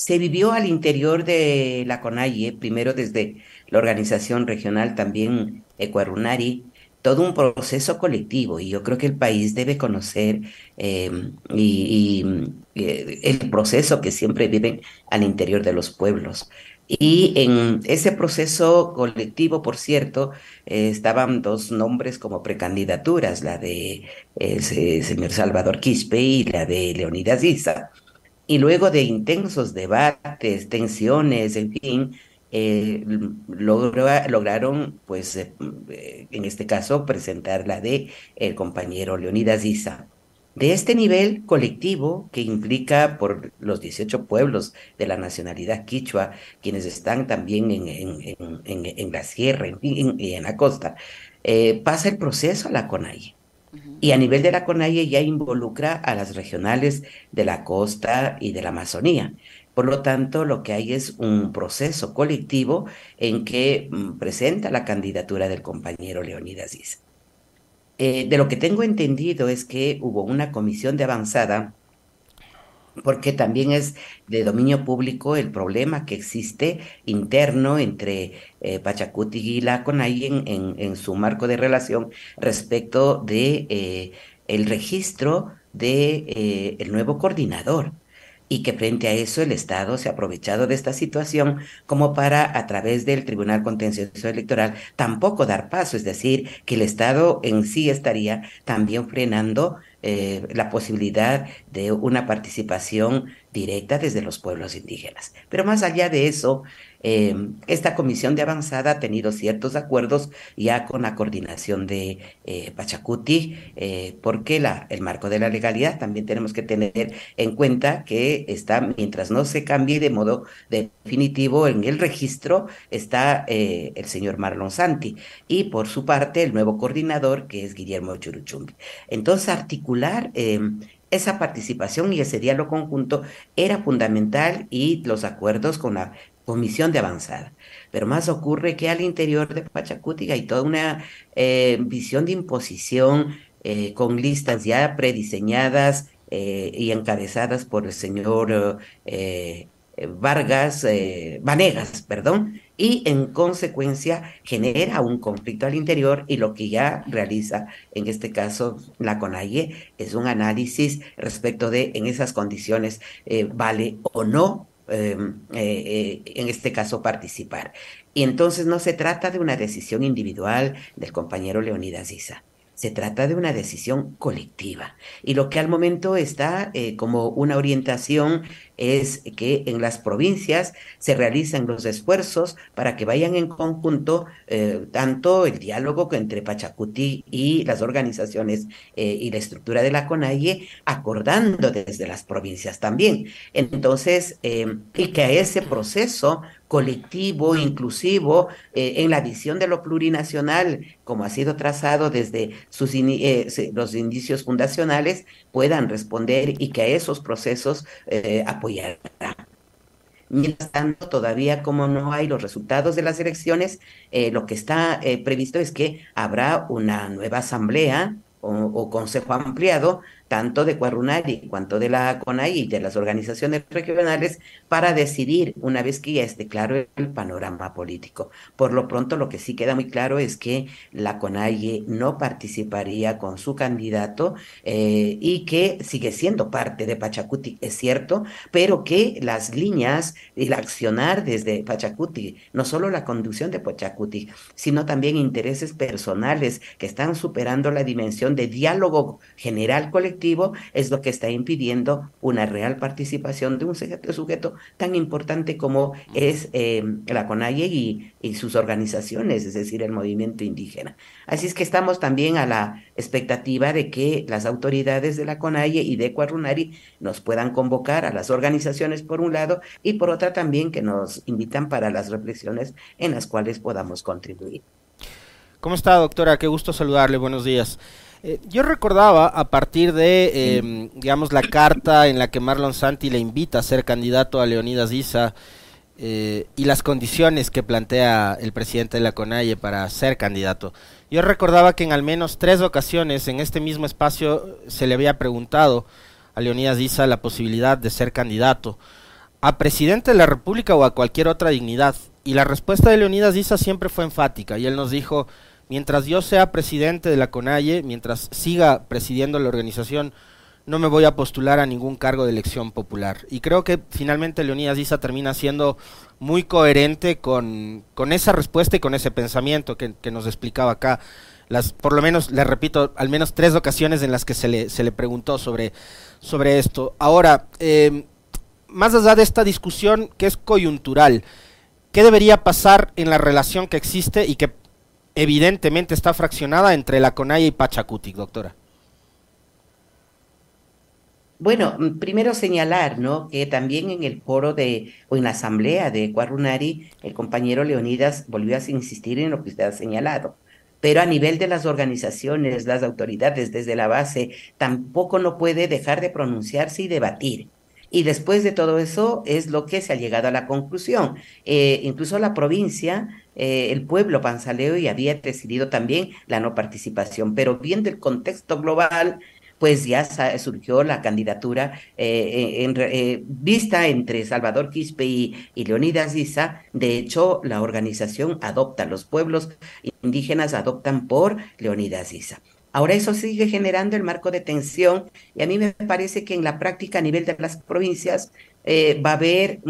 se vivió al interior de la CONAIE, primero desde la organización regional, también Ecuarunari, todo un proceso colectivo y yo creo que el país debe conocer em, eh, el proceso que siempre viven al interior de los pueblos. Y en ese proceso colectivo, por cierto, eh, estaban dos nombres como precandidaturas, la de ese señor Salvador Quispe y la de Leonidas. Y luego de intensos debates, tensiones, en fin, eh, lograron, pues, eh, eh, en este caso, presentar la de el compañero Leonidas Issa. De este nivel colectivo que implica por los 18 pueblos de la nacionalidad quichua, quienes están también en, en, la sierra y en, la costa, pasa el proceso a la CONAIE. Y a nivel de la CONAIE ya involucra a las regionales de la costa y de la Amazonía. Por lo tanto, lo que hay es un proceso colectivo en que mm, presenta la candidatura del compañero Leonidas Issa. Eh, de lo que tengo entendido es que hubo una comisión de avanzada porque también es de dominio público el problema que existe interno entre eh, Pachacuti y la CONAI en, en, su marco de relación respecto de eh, el registro de el nuevo coordinador y que frente a eso el Estado se ha aprovechado de esta situación como para, a través del Tribunal Contencioso Electoral, tampoco dar paso, es decir, que el Estado en sí estaría también frenando eh, la posibilidad de una participación directa desde los pueblos indígenas. Pero más allá de eso, eh, esta comisión de avanzada ha tenido ciertos acuerdos ya con la coordinación de eh, Pachacuti, eh, porque la, el marco de la legalidad también tenemos que tener en cuenta que está, mientras no se cambie de modo definitivo en el registro, está el señor Marlon Santi y por su parte el nuevo coordinador que es Guillermo Churuchumbi. Entonces, articular esa participación y ese diálogo conjunto era fundamental y los acuerdos con la comisión de avanzada. Pero más ocurre que al interior de Pachacuti hay toda una eh, visión de imposición eh, con listas ya prediseñadas eh, y encabezadas por el señor Vargas, Vanegas, perdón, y en consecuencia genera un conflicto al interior y lo que ya realiza en este caso la CONAIE es un análisis respecto de en esas condiciones vale o no Em, eh, eh, en este caso, participar. Y entonces no se trata de una decisión individual del compañero Leonidas Isa. Se trata de una decisión colectiva. Y lo que al momento está eh, como una orientación es que en las provincias se realizan los esfuerzos para que vayan en conjunto eh, tanto el diálogo entre Pachacuti y las organizaciones eh, y la estructura de la CONAIE, acordando desde las provincias también. Entonces, y que a ese proceso colectivo, inclusivo, eh, en la visión de lo plurinacional, como ha sido trazado desde sus eh, los indicios fundacionales, puedan responder y que a esos procesos eh, Mientras tanto, todavía como no hay los resultados de las elecciones, lo que está previsto es que habrá una nueva asamblea o, consejo ampliado, tanto de Cuarunari cuanto de la CONAI y de las organizaciones regionales, para decidir una vez que ya esté claro el panorama político. Por lo pronto, lo que sí queda muy claro es que la CONAI no participaría con su candidato eh, y que sigue siendo parte de Pachacuti, es cierto, pero que las líneas y el accionar desde Pachacuti, no solo la conducción de Pachacuti, sino también intereses personales que están superando la dimensión de diálogo general colectivo es lo que está impidiendo una real participación de un sujeto, tan importante como es eh, la CONAIE y, sus organizaciones, es decir, el movimiento indígena. Así es que estamos también a la expectativa de que las autoridades de la CONAIE y de Cuarunari nos puedan convocar a las organizaciones por un lado y por otra también que nos invitan para las reflexiones en las cuales podamos contribuir. ¿Cómo está, doctora? Qué gusto saludarle. Buenos días. Eh, yo recordaba a partir de, em, digamos, la carta en la que Marlon Santi le invita a ser candidato a Leonidas Issa eh, y las condiciones que plantea el presidente de la CONAIE para ser candidato. Yo recordaba que en al menos tres ocasiones en este mismo espacio se le había preguntado a Leonidas Issa la posibilidad de ser candidato. a presidente de la República o a cualquier otra dignidad. Y la respuesta de Leonidas Issa siempre fue enfática y él nos dijo, mientras yo sea presidente de la CONAIE, mientras siga presidiendo la organización, no me voy a postular a ningún cargo de elección popular. Y creo que finalmente Leonidas Issa termina siendo muy coherente con, con esa respuesta y con ese pensamiento que, nos explicaba acá. Las, por lo menos, le repito, al menos tres ocasiones en las que se le, se le preguntó sobre, sobre esto. Ahora, eh, más allá de esta discusión que es coyuntural, ¿qué debería pasar en la relación que existe y que evidentemente está fraccionada entre la CONAIE y Pachacutic, doctora? Bueno, primero señalar, ¿no? Que también en el foro de, o en la asamblea de Cuarunari, el compañero Leonidas volvió a insistir en lo que usted ha señalado. Pero a nivel de las organizaciones, las autoridades desde la base, tampoco no puede dejar de pronunciarse y debatir. Y después de todo eso es lo que se ha llegado a la conclusión. Eh, incluso la provincia, eh, el pueblo panzaleo y había decidido también la no participación, pero viendo el contexto global, pues ya surgió la candidatura eh, en, vista entre Salvador Quispe y, Leonidas Issa. De hecho, la organización adopta, los pueblos indígenas adoptan por Leonidas Issa. Ahora eso sigue generando el marco de tensión y a mí me parece que en la práctica a nivel de las provincias eh, va a haber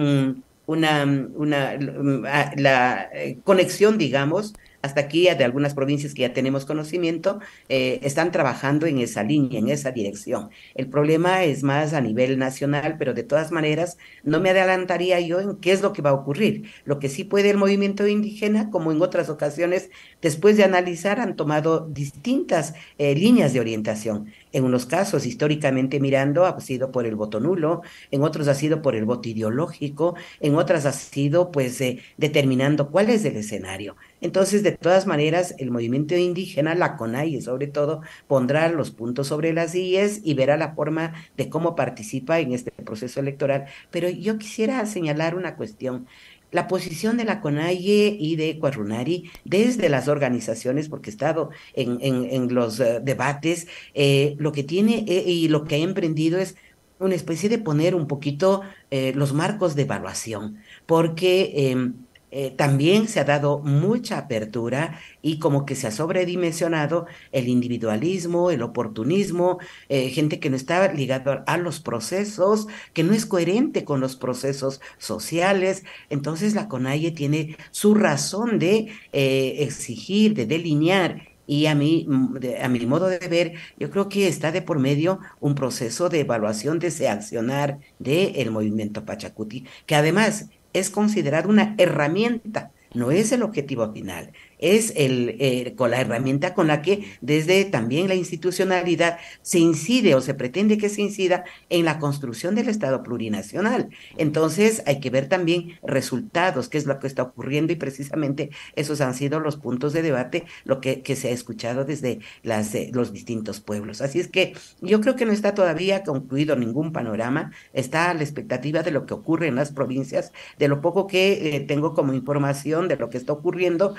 una, una mm, la eh, conexión, digamos, hasta aquí de algunas provincias que ya tenemos conocimiento, eh, están trabajando en esa línea, en esa dirección. El problema es más a nivel nacional, pero de todas maneras no me adelantaría yo en qué es lo que va a ocurrir. Lo que sí puede el movimiento indígena, como en otras ocasiones, después de analizar, han tomado distintas eh, líneas de orientación. En unos casos, históricamente mirando, ha sido por el voto nulo, en otros ha sido por el voto ideológico, en otras ha sido pues eh, determinando cuál es el escenario. Entonces, de todas maneras, el movimiento indígena, la CONAI sobre todo, pondrá los puntos sobre las IES y verá la forma de cómo participa en este proceso electoral. Pero yo quisiera señalar una cuestión la posición de la CONAIE y de Cuarunari desde las organizaciones, porque he estado en, en, los eh, debates, eh, lo que tiene eh, y lo que ha emprendido es una especie de poner un poquito los marcos de evaluación, porque em, eh, también se ha dado mucha apertura y como que se ha sobredimensionado el individualismo, el oportunismo, eh, gente que no está ligada a los procesos, que no es coherente con los procesos sociales. Entonces la CONAIE tiene su razón de eh, exigir, de delinear y a mí, mm, a mi modo de ver, yo creo que está de por medio un proceso de evaluación de ese accionar del movimiento Pachacuti, que además es considerado una herramienta, no es el objetivo final es el, eh, con la herramienta con la que desde también la institucionalidad se incide o se pretende que se incida en la construcción del Estado plurinacional. Entonces hay que ver también resultados, qué es lo que está ocurriendo y precisamente esos han sido los puntos de debate, lo que, que se ha escuchado desde las, eh, los distintos pueblos. Así es que yo creo que no está todavía concluido ningún panorama, está a la expectativa de lo que ocurre en las provincias, de lo poco que eh, tengo como información de lo que está ocurriendo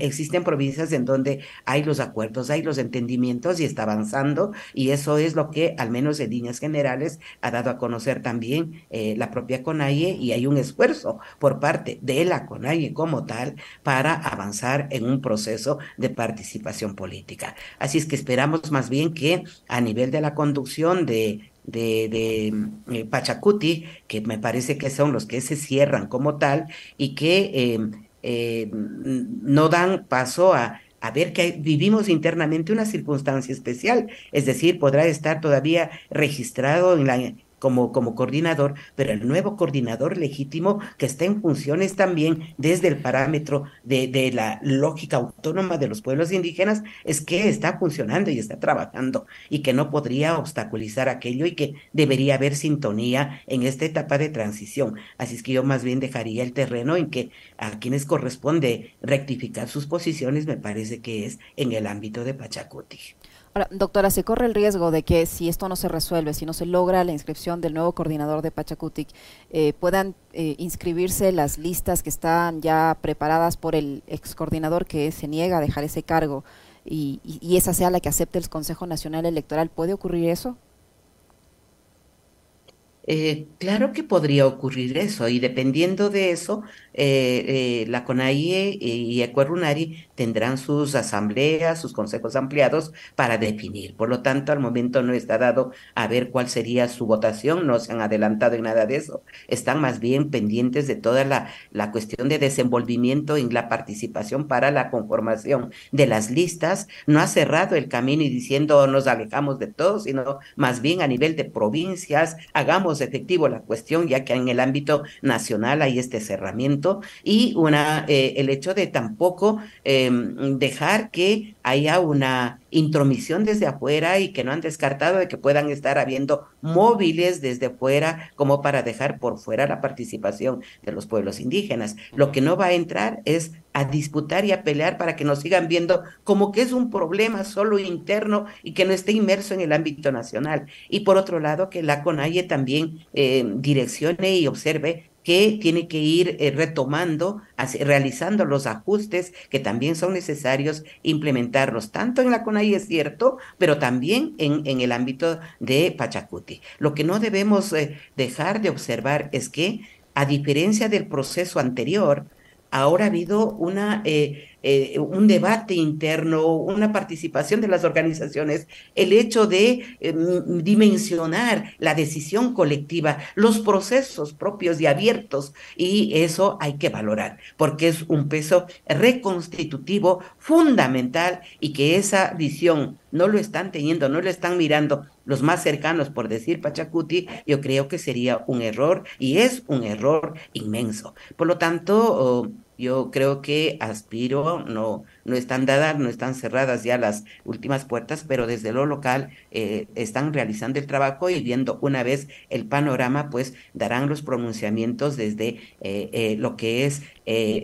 existen provincias en donde hay los acuerdos, hay los entendimientos y está avanzando y eso es lo que al menos en líneas generales ha dado a conocer también eh, la propia CONAIE y hay un esfuerzo por parte de la CONAIE como tal para avanzar en un proceso de participación política. Así es que esperamos más bien que a nivel de la conducción de eh, Pachacuti, que me parece que son los que se cierran como tal y que eh, eh, no dan paso a, a ver que vivimos internamente una circunstancia especial, es decir, podrá estar todavía registrado en la como, como coordinador, pero el nuevo coordinador legítimo que está en funciones también desde el parámetro de, de, la lógica autónoma de los pueblos indígenas, es que está funcionando y está trabajando y que no podría obstaculizar aquello y que debería haber sintonía en esta etapa de transición. Así es que yo más bien dejaría el terreno en que a quienes corresponde rectificar sus posiciones, me parece que es en el ámbito de Pachacuti doctora, ¿se corre el riesgo de que si esto no se resuelve, si no se logra la inscripción del nuevo coordinador de Pachacutic, eh, puedan eh, inscribirse las listas que están ya preparadas por el ex coordinador que se niega a dejar ese cargo y, y esa sea la que acepte el Consejo Nacional Electoral? ¿Puede ocurrir eso? Eh, claro que podría ocurrir eso y dependiendo de eso, eh, eh, la CONAIE y Ecuerunari tendrán sus asambleas, sus consejos ampliados para definir. Por lo tanto, al momento no está dado a ver cuál sería su votación, no se han adelantado en nada de eso, están más bien pendientes de toda la, la cuestión de desenvolvimiento en la participación para la conformación de las listas, no ha cerrado el camino y diciendo nos alejamos de todo, sino más bien a nivel de provincias, hagamos efectivo la cuestión, ya que en el ámbito nacional hay este cerramiento y una, eh, el hecho de tampoco eh, dejar que haya una intromisión desde afuera y que no han descartado de que puedan estar habiendo móviles desde fuera como para dejar por fuera la participación de los pueblos indígenas. Lo que no va a entrar es a disputar y a pelear para que nos sigan viendo como que es un problema solo interno y que no esté inmerso en el ámbito nacional. Y por otro lado, que la CONAIE también eh, direccione y observe que tiene que ir eh, retomando, realizando los ajustes que también son necesarios implementarlos, tanto en la CONAI es cierto, pero también en, el ámbito de Pachacuti. Lo que no debemos eh, dejar de observar es que, a diferencia del proceso anterior, ahora ha habido una eh, eh, un debate interno, una participación de las organizaciones, el hecho de eh, dimensionar la decisión colectiva, los procesos propios y abiertos, y eso hay que valorar, porque es un peso reconstitutivo fundamental y que esa visión no lo están teniendo, no lo están mirando los más cercanos, por decir Pachacuti, yo creo que sería un error y es un error inmenso. Por lo tanto, oh, yo creo que aspiro, no, no están dadas, no están cerradas ya las últimas puertas, pero desde lo local eh, están realizando el trabajo y viendo una vez el panorama, pues darán los pronunciamientos desde eh, eh, lo que es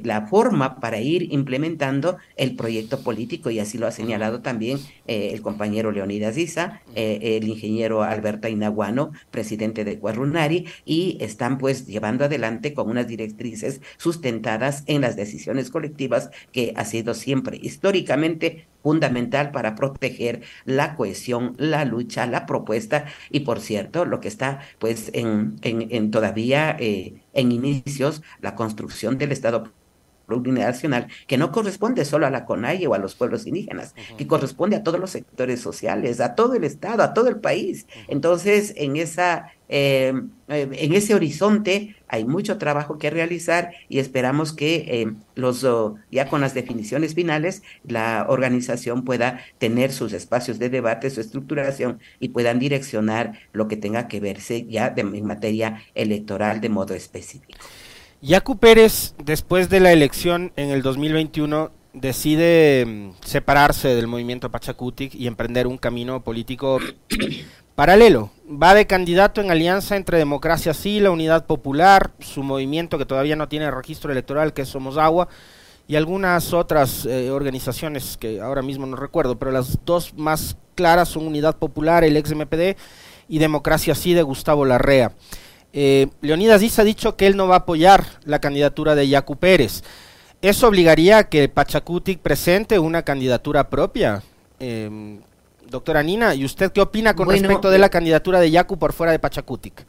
la forma para ir implementando el proyecto político. Y así lo ha señalado también el compañero Leonidas Isa, el ingeniero Alberto Inaguano, presidente de Cuarrunari, y están pues llevando adelante con unas directrices sustentadas en las decisiones colectivas que ha sido siempre históricamente fundamental para proteger la cohesión, la lucha, la propuesta y por cierto, lo que está pues en, en, todavía eh, en inicios, la construcción del Estado plurinacional que no corresponde solo a la CONAIE o a los pueblos indígenas, que corresponde a todos los sectores sociales, a todo el Estado, a todo el país. Entonces, en esa eh, eh, en ese horizonte hay mucho trabajo que realizar y esperamos que eh, los oh, ya con las definiciones finales la organización pueda tener sus espacios de debate, su estructuración y puedan direccionar lo que tenga que verse ya en materia electoral de modo específico. Yacu Pérez, después de la elección en el 2021, decide mm, separarse del movimiento Pachacutic y emprender un camino político paralelo. Va de candidato en alianza entre Democracia Sí, la Unidad Popular, su movimiento que todavía no tiene registro electoral, que es Somos Agua, y algunas otras eh, organizaciones que ahora mismo no recuerdo, pero las dos más claras son Unidad Popular, el ex MPD, y Democracia Sí de Gustavo Larrea. Eh, Leonidas Diz ha dicho que él no va a apoyar la candidatura de Yacu Pérez. ¿Eso obligaría a que Pachacutic presente una candidatura propia? Eh, doctora Nina, ¿y usted qué opina con respecto de la candidatura de Yacu por fuera de Pachacutic?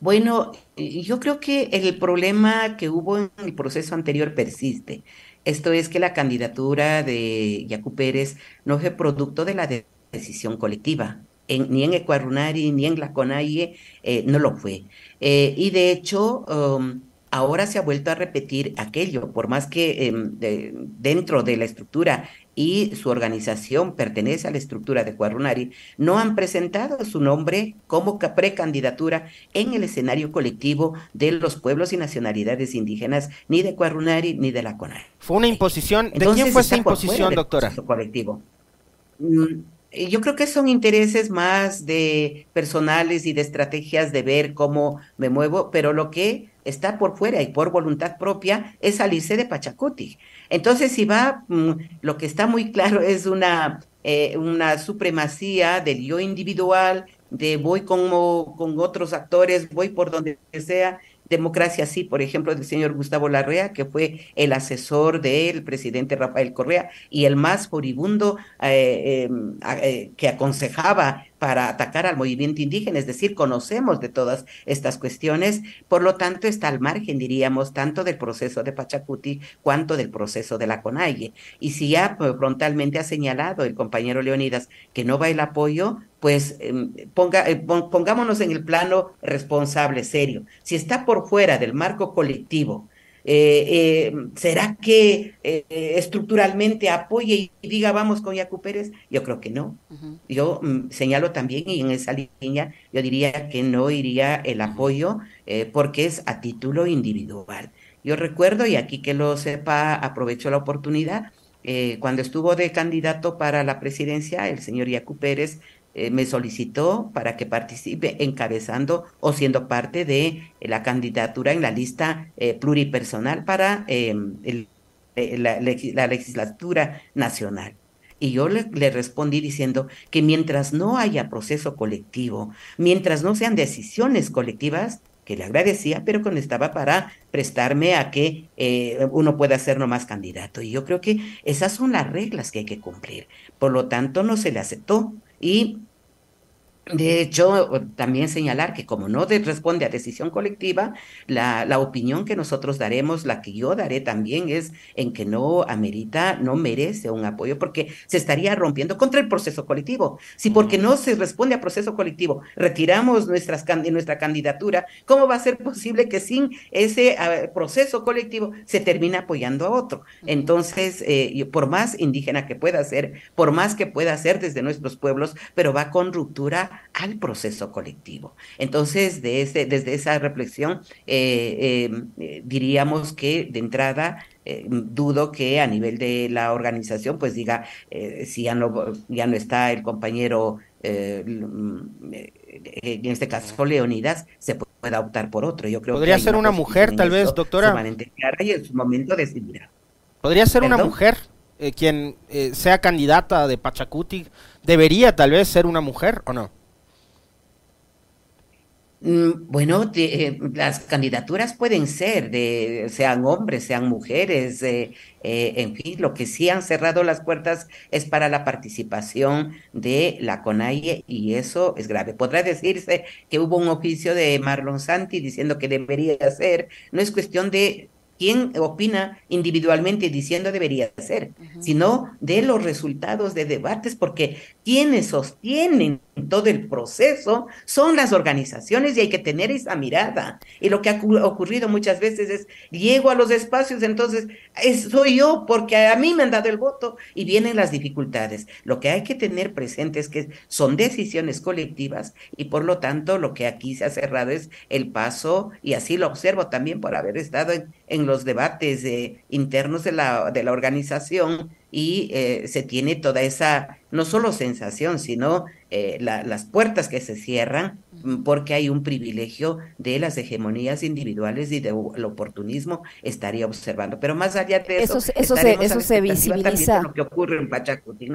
Bueno, yo creo que el problema que hubo en el proceso anterior persiste. Esto es que la candidatura de Yacu Pérez no fue producto de la decisión colectiva. ni en Ecuarunari ni en la CONAIE eh, no lo fue. Eh, y de hecho, um, ahora se ha vuelto a repetir aquello, por más que em, dentro de la estructura y su organización pertenece a la estructura de Cuarunari, no han presentado su nombre como precandidatura en el escenario colectivo de los pueblos y nacionalidades indígenas, ni de Cuarunari ni de la CONAI. Fue una imposición. ¿De quién fue esa imposición, doctora? Colectivo. Mm, yo creo que son intereses más de personales y de estrategias de ver cómo me muevo, pero lo que está por fuera y por voluntad propia es salirse de Pachacuti. Entonces, si va, mm, lo que está muy claro es una, eh, una supremacía del yo individual, de voy como con otros actores, voy por donde sea, Democracia Sí, por ejemplo, del señor Gustavo Larrea, que fue el asesor del presidente Rafael Correa y el más furibundo eh, em, eh, que aconsejaba para atacar al movimiento indígena, es decir, conocemos de todas estas cuestiones, por lo tanto está al margen, diríamos, tanto del proceso de Pachacuti cuanto del proceso de la CONAIE. Y si ya frontalmente ha señalado el compañero Leonidas que no va el apoyo, pues em, eh, pongámonos en el plano responsable, serio. Si está por fuera del marco colectivo, eh, eh, ¿Será que eh, estructuralmente apoye y diga vamos con Yacu Pérez? Yo creo que no. Yo mm, señalo también y en esa línea yo diría que no iría el apoyo porque es a título individual. Yo recuerdo, y aquí que lo sepa, aprovecho la oportunidad, cuando estuvo de candidato para la presidencia, el señor Yacu Pérez eh, me solicitó para que participe encabezando o siendo parte de la candidatura en la lista eh, pluripersonal para em, eh, la, legislatura nacional. Y yo le, le, respondí diciendo que mientras no haya proceso colectivo, mientras no sean decisiones colectivas, que le agradecía, pero que estaba para prestarme a que uno pueda ser nomás candidato. Y yo creo que esas son las reglas que hay que cumplir. Por lo tanto, no se le aceptó. Y de hecho, también señalar que como no responde a decisión colectiva, la, la, opinión que nosotros daremos, la que yo daré también es en que no amerita, no merece un apoyo porque se estaría rompiendo contra el proceso colectivo. Si porque no se responde a proceso colectivo retiramos nuestras, nuestra candidatura, ¿cómo va a ser posible que sin ese proceso colectivo se termine apoyando a otro? Entonces, eh, por más indígena que pueda ser, por más que pueda ser desde nuestros pueblos, pero va con ruptura al proceso colectivo. Entonces, de ese, desde esa reflexión, eh, eh, diríamos que de entrada eh, dudo que a nivel de la organización, pues diga, si ya no, ya no está el compañero, en este caso Leonidas, se pueda optar por otro. Yo creo Podría ser una, mujer, tal vez, doctora. Y en su momento decidirá. Podría ser una mujer quien sea candidata de Pachacuti. ¿Debería tal vez ser una mujer o no? Mm, bueno, eh, las candidaturas pueden ser de sean hombres, sean mujeres, eh, eh, en fin, lo que sí han cerrado las puertas es para la participación de la CONAIE y eso es grave. Podrá decirse que hubo un oficio de Marlon Santi diciendo que debería ser, no es cuestión de quién opina individualmente diciendo debería ser, sino de los resultados de debates, porque quienes sostienen todo el proceso son las organizaciones y hay que tener esa mirada. Y lo que ha ocurrido muchas veces es, llego a los espacios, entonces soy yo porque a mí me han dado el voto y vienen las dificultades. Lo que hay que tener presente es que son decisiones colectivas y por lo tanto lo que aquí se ha cerrado es el paso, y así lo observo también por haber estado en, los debates eh, internos de la, de la organización y eh, se tiene toda esa, no solo sensación, sino eh, las puertas que se cierran mm, porque hay un privilegio de las hegemonías individuales y del oportunismo estaría observando. Pero más allá de eso, eso, se, eso se visibiliza. Lo que ocurre en Pachacuti,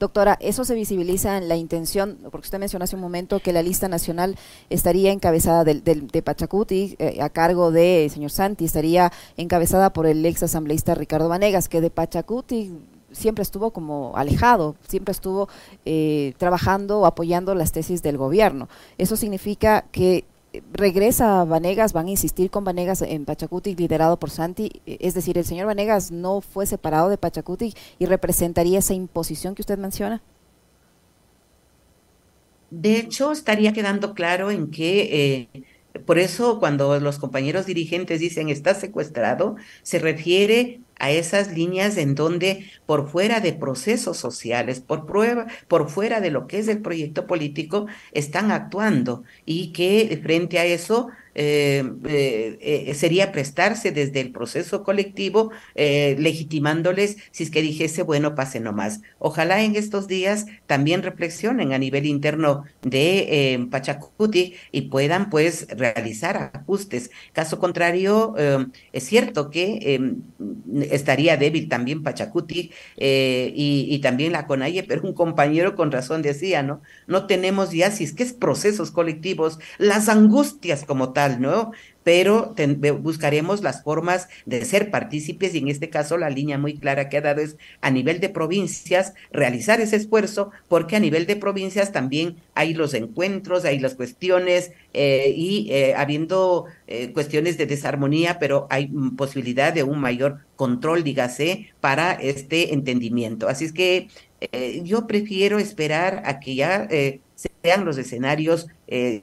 Doctora, eso se visibiliza en la intención, porque usted mencionó hace un momento que la lista nacional estaría encabezada de, de, Pachacuti eh, a cargo de señor Santi, estaría encabezada por el ex asambleísta Ricardo Vanegas, que de Pachacuti siempre estuvo como alejado, siempre estuvo eh, trabajando o apoyando las tesis del gobierno. Eso significa que regresa Vanegas, van a insistir con Vanegas en Pachacuti liderado por Santi, es decir, el señor Vanegas no fue separado de Pachacuti y representaría esa imposición que usted menciona. De hecho, estaría quedando claro en que eh, por eso cuando los compañeros dirigentes dicen está secuestrado, se refiere a esas líneas en donde por fuera de procesos sociales, por prueba, por fuera de lo que es el proyecto político, están actuando y que frente a eso eh, eh, eh, sería prestarse desde el proceso colectivo, legitimándoles si es que dijese, bueno, pase nomás. Ojalá en estos días también reflexionen a nivel interno de Pachacuti y puedan pues realizar ajustes. Caso contrario, es cierto que estaría débil también Pachacuti y, y, también la CONAIE, pero un compañero con razón decía, ¿no? No tenemos ya, si es que es procesos colectivos, las angustias como tal ¿no? pero buscaremos las formas de ser partícipes y en este caso la línea muy clara que ha dado es a nivel de provincias realizar ese esfuerzo porque a nivel de provincias también hay los encuentros, hay las cuestiones eh, y eh, habiendo eh, cuestiones de desarmonía, pero hay posibilidad de un mayor control, dígase, para este entendimiento. Así es que yo prefiero esperar a que ya sean los escenarios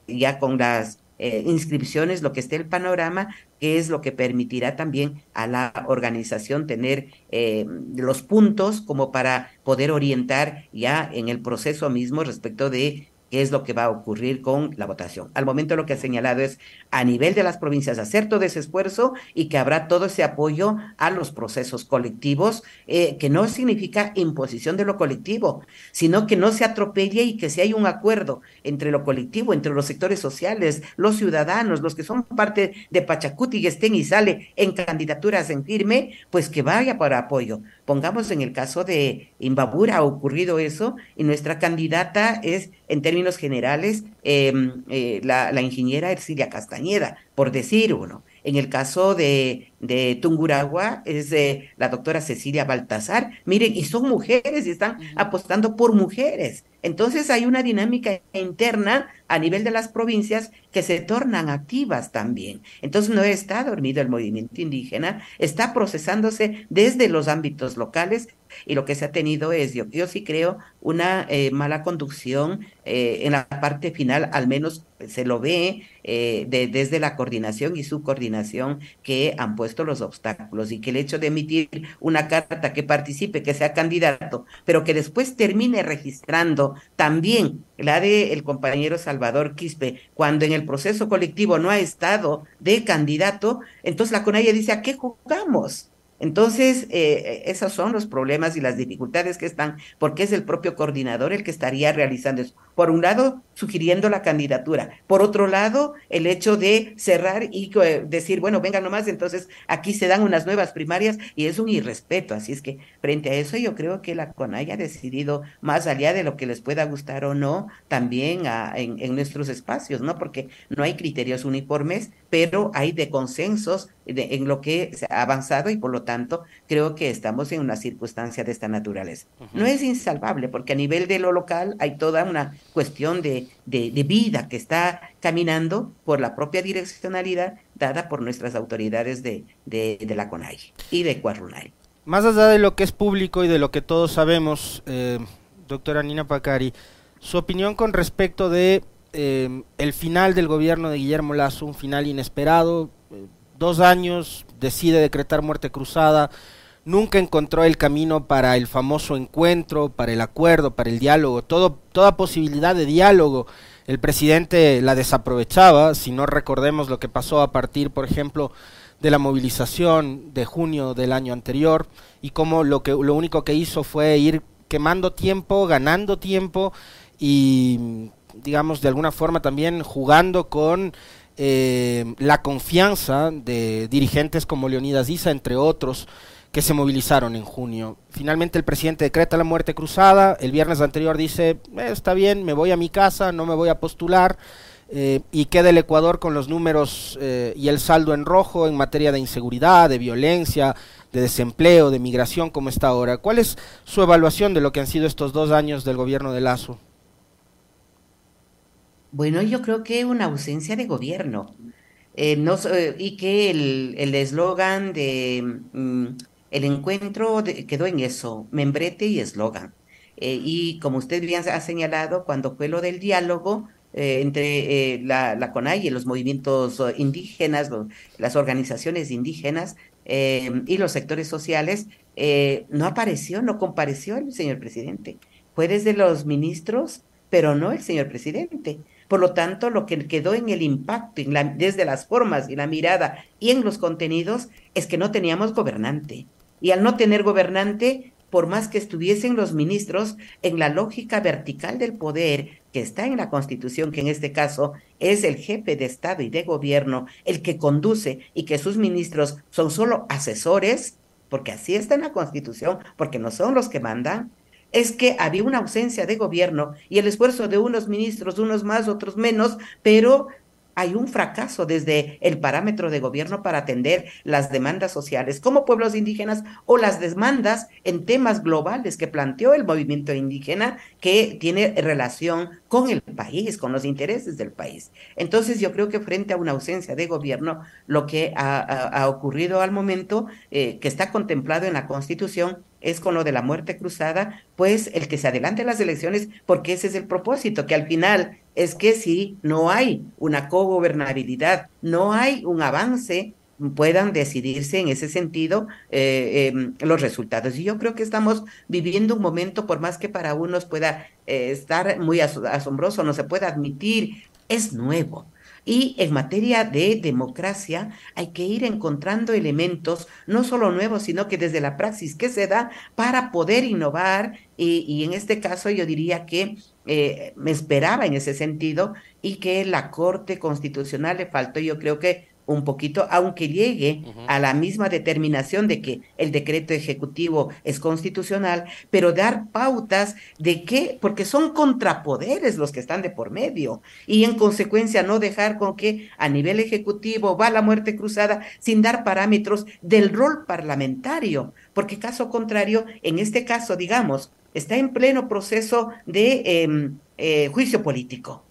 ya con las eh, inscripciones, lo que esté el panorama, que es lo que permitirá también a la organización tener eh, los puntos como para poder orientar ya en el proceso mismo respecto de qué es lo que va a ocurrir con la votación. Al momento lo que ha señalado es a nivel de las provincias hacer todo ese esfuerzo y que habrá todo ese apoyo a los procesos colectivos, eh, que no significa imposición de lo colectivo, sino que no se atropelle y que si hay un acuerdo entre lo colectivo, entre los sectores sociales, los ciudadanos, los que son parte de Pachacuti y estén y sale en candidaturas en firme, pues que vaya para apoyo. Pongamos en el caso de Imbabura ha ocurrido eso y nuestra candidata es en términos generales, em, eh, la, la, ingeniera Ercilia Castañeda, por decir uno. En el caso de, de Tunguragua es la doctora Cecilia Baltasar. Miren, y son mujeres y están apostando por mujeres. Entonces hay una dinámica interna a nivel de las provincias que se tornan activas también. Entonces no está dormido el movimiento indígena, está procesándose desde los ámbitos locales y lo que se ha tenido es, yo, yo sí creo, una eh, mala conducción eh, en la parte final, al menos se lo ve eh, de, desde la coordinación y su coordinación que han puesto los obstáculos y que el hecho de emitir una carta que participe, que sea candidato, pero que después termine registrando también la de el compañero Salvador Quispe, cuando en el proceso colectivo no ha estado de candidato, entonces la CONAIE dice, ¿a qué jugamos? Entonces, eh, esos son los problemas y las dificultades que están, porque es el propio coordinador el que estaría realizando eso. Por un lado, sugiriendo la candidatura. Por otro lado, el hecho de cerrar y eh, decir, bueno, venga nomás, entonces aquí se dan unas nuevas primarias y es un irrespeto. Así es que frente a eso yo creo que la CONAI ha decidido, más allá de lo que les pueda gustar o no, también en, en nuestros espacios, ¿no? Porque no hay criterios uniformes, pero hay de consensos en lo que se ha avanzado y por lo tanto creo que estamos en una circunstancia de esta naturaleza. No es insalvable porque a nivel de lo local hay toda una cuestión de, de, vida que está caminando por la propia direccionalidad dada por nuestras autoridades de, de, la CONAI y de Cuarrunay. Más allá de lo que es público y de lo que todos sabemos, eh, doctora Nina Pacari, su opinión con respecto de eh, el final del gobierno de Guillermo Lazo, un final inesperado, dos años, decide decretar muerte cruzada, nunca encontró el camino para el famoso encuentro, para el acuerdo, para el diálogo, todo, toda posibilidad de diálogo. El presidente la desaprovechaba, si no recordemos lo que pasó a partir, por ejemplo, de la movilización de junio del año anterior y cómo lo lo único que hizo fue ir quemando tiempo, ganando tiempo y digamos de alguna forma también jugando con eh, la confianza de dirigentes como Leonidas Issa, entre otros, que se movilizaron en junio. Finalmente el presidente decreta la muerte cruzada, el viernes anterior dice, eh, está bien, me voy a mi casa, no me voy a postular, eh, y queda el Ecuador con los números y el saldo en rojo en materia de inseguridad, de violencia, de desempleo, de migración, como está ahora. ¿Cuál es su evaluación de lo que han sido estos dos años del gobierno de Lazo? Bueno, yo creo que una ausencia de gobierno. Eh, no, y que el eslogan de mm, el encuentro quedó en eso, membrete y eslogan. Eh, y como usted bien ha señalado, cuando fue lo del diálogo eh, entre la, la, CONAI y los movimientos indígenas, las organizaciones indígenas y los sectores sociales, no apareció, no compareció el señor presidente. Fue desde los ministros, pero no el señor presidente. Por lo tanto, lo que quedó en el impacto, desde las formas y la mirada y en los contenidos, es que no teníamos gobernante. Y al no tener gobernante, por más que estuviesen los ministros en la lógica vertical del poder que está en la Constitución, que en este caso es el jefe de Estado y de gobierno el que conduce y que sus ministros son solo asesores, porque así está en la Constitución, porque no son los que mandan, es que había una ausencia de gobierno y el esfuerzo de unos ministros, unos más, otros menos, pero hay un fracaso desde el parámetro de gobierno para atender las demandas sociales como pueblos indígenas o las demandas en temas globales que planteó el movimiento indígena que tiene relación con el país, con los intereses del país. Entonces yo creo que frente a una ausencia de gobierno, lo que ha, ocurrido al momento, eh, que está contemplado en la Constitución, es con lo de la muerte cruzada, pues el que se adelante las elecciones, porque ese es el propósito, que al final es que si no hay una cogobernabilidad, no hay un avance, puedan decidirse en ese sentido eh, em, los resultados. Y yo creo que estamos viviendo un momento, por más que para unos pueda eh, estar muy asombroso, no se pueda admitir, es nuevo. Y en materia de democracia hay que ir encontrando elementos, no solo nuevos, sino que desde la praxis que se da para poder innovar. Y, en este caso yo diría que eh, me esperaba en ese sentido y que la Corte Constitucional le faltó, yo creo que un poquito, aunque llegue a la misma determinación de que el decreto ejecutivo es constitucional, pero dar pautas de qué, porque son contrapoderes los que están de por medio, y en consecuencia no dejar con que a nivel ejecutivo va la muerte cruzada sin dar parámetros del rol parlamentario, porque caso contrario, en este caso, digamos, está en pleno proceso de em, eh, juicio político.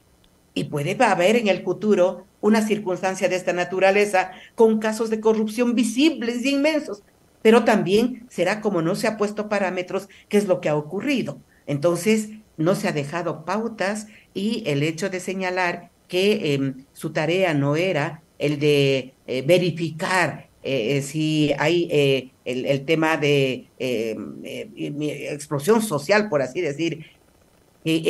Y puede haber en el futuro una circunstancia de esta naturaleza con casos de corrupción visibles y inmensos, pero también será como no se ha puesto parámetros, qué es lo que ha ocurrido. Entonces, no se ha dejado pautas y el hecho de señalar que em, su tarea no era el de eh, verificar eh, si hay eh, el, el, tema de em, explosión social, por así decir,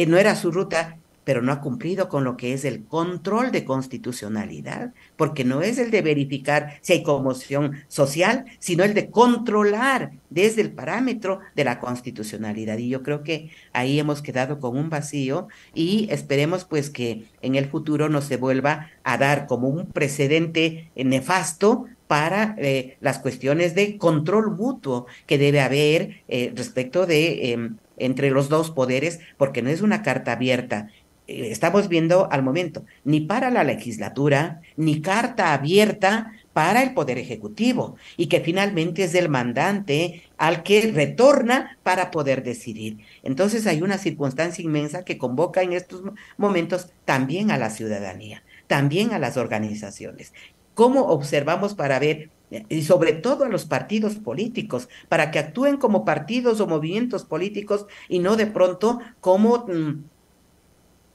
no era su ruta, pero no ha cumplido con lo que es el control de constitucionalidad, porque no es el de verificar si hay conmoción social, sino el de controlar desde el parámetro de la constitucionalidad. Y yo creo que ahí hemos quedado con un vacío y esperemos pues que en el futuro no se vuelva a dar como un precedente nefasto para eh, las cuestiones de control mutuo que debe haber eh, respecto de em, entre los dos poderes, porque no es una carta abierta, estamos viendo al momento, ni para la legislatura, ni carta abierta para el Poder Ejecutivo, y que finalmente es el mandante al que retorna para poder decidir. Entonces hay una circunstancia inmensa que convoca en estos momentos también a la ciudadanía, también a las organizaciones. ¿Cómo observamos para ver y sobre todo a los partidos políticos, para que actúen como partidos o movimientos políticos y no de pronto como mm,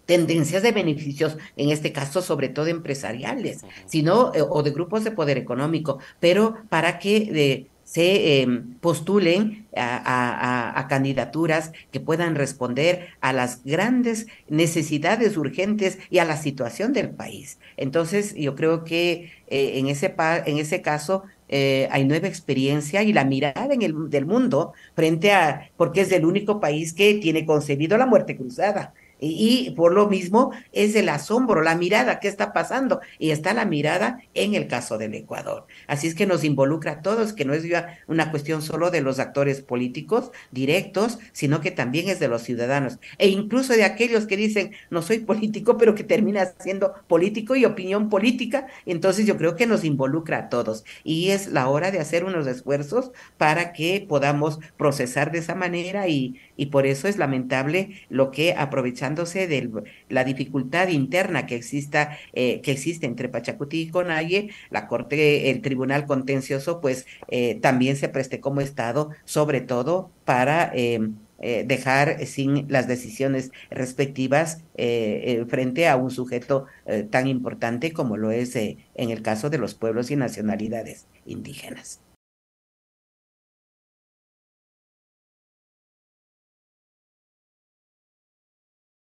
tendencias de beneficios, en este caso sobre todo empresariales, sino eh, o de grupos de poder económico, pero para que se em, postulen a, candidaturas que puedan responder a las grandes necesidades urgentes y a la situación del país. Entonces, yo creo que eh, en, ese en ese caso eh, hay nueva experiencia y la mirada en el, del mundo frente a, porque es el único país que tiene concebido la muerte cruzada. Y, por lo mismo es el asombro, la mirada, ¿qué está pasando? Y está la mirada en el caso del Ecuador. Así es que nos involucra a todos, que no es una cuestión solo de los actores políticos directos, sino que también es de los ciudadanos. E incluso de aquellos que dicen, no soy político, pero que termina siendo político y opinión política. Entonces yo creo que nos involucra a todos. Y es la hora de hacer unos esfuerzos para que podamos procesar de esa manera y, y por eso es lamentable lo que aprovechándose de la dificultad interna que exista eh, que existe entre Pachacuti y Conalle, la Corte, el Tribunal Contencioso, pues eh, también se preste como Estado, sobre todo para em, eh, dejar sin las decisiones respectivas frente a un sujeto tan importante como lo es en el caso de los pueblos y nacionalidades indígenas.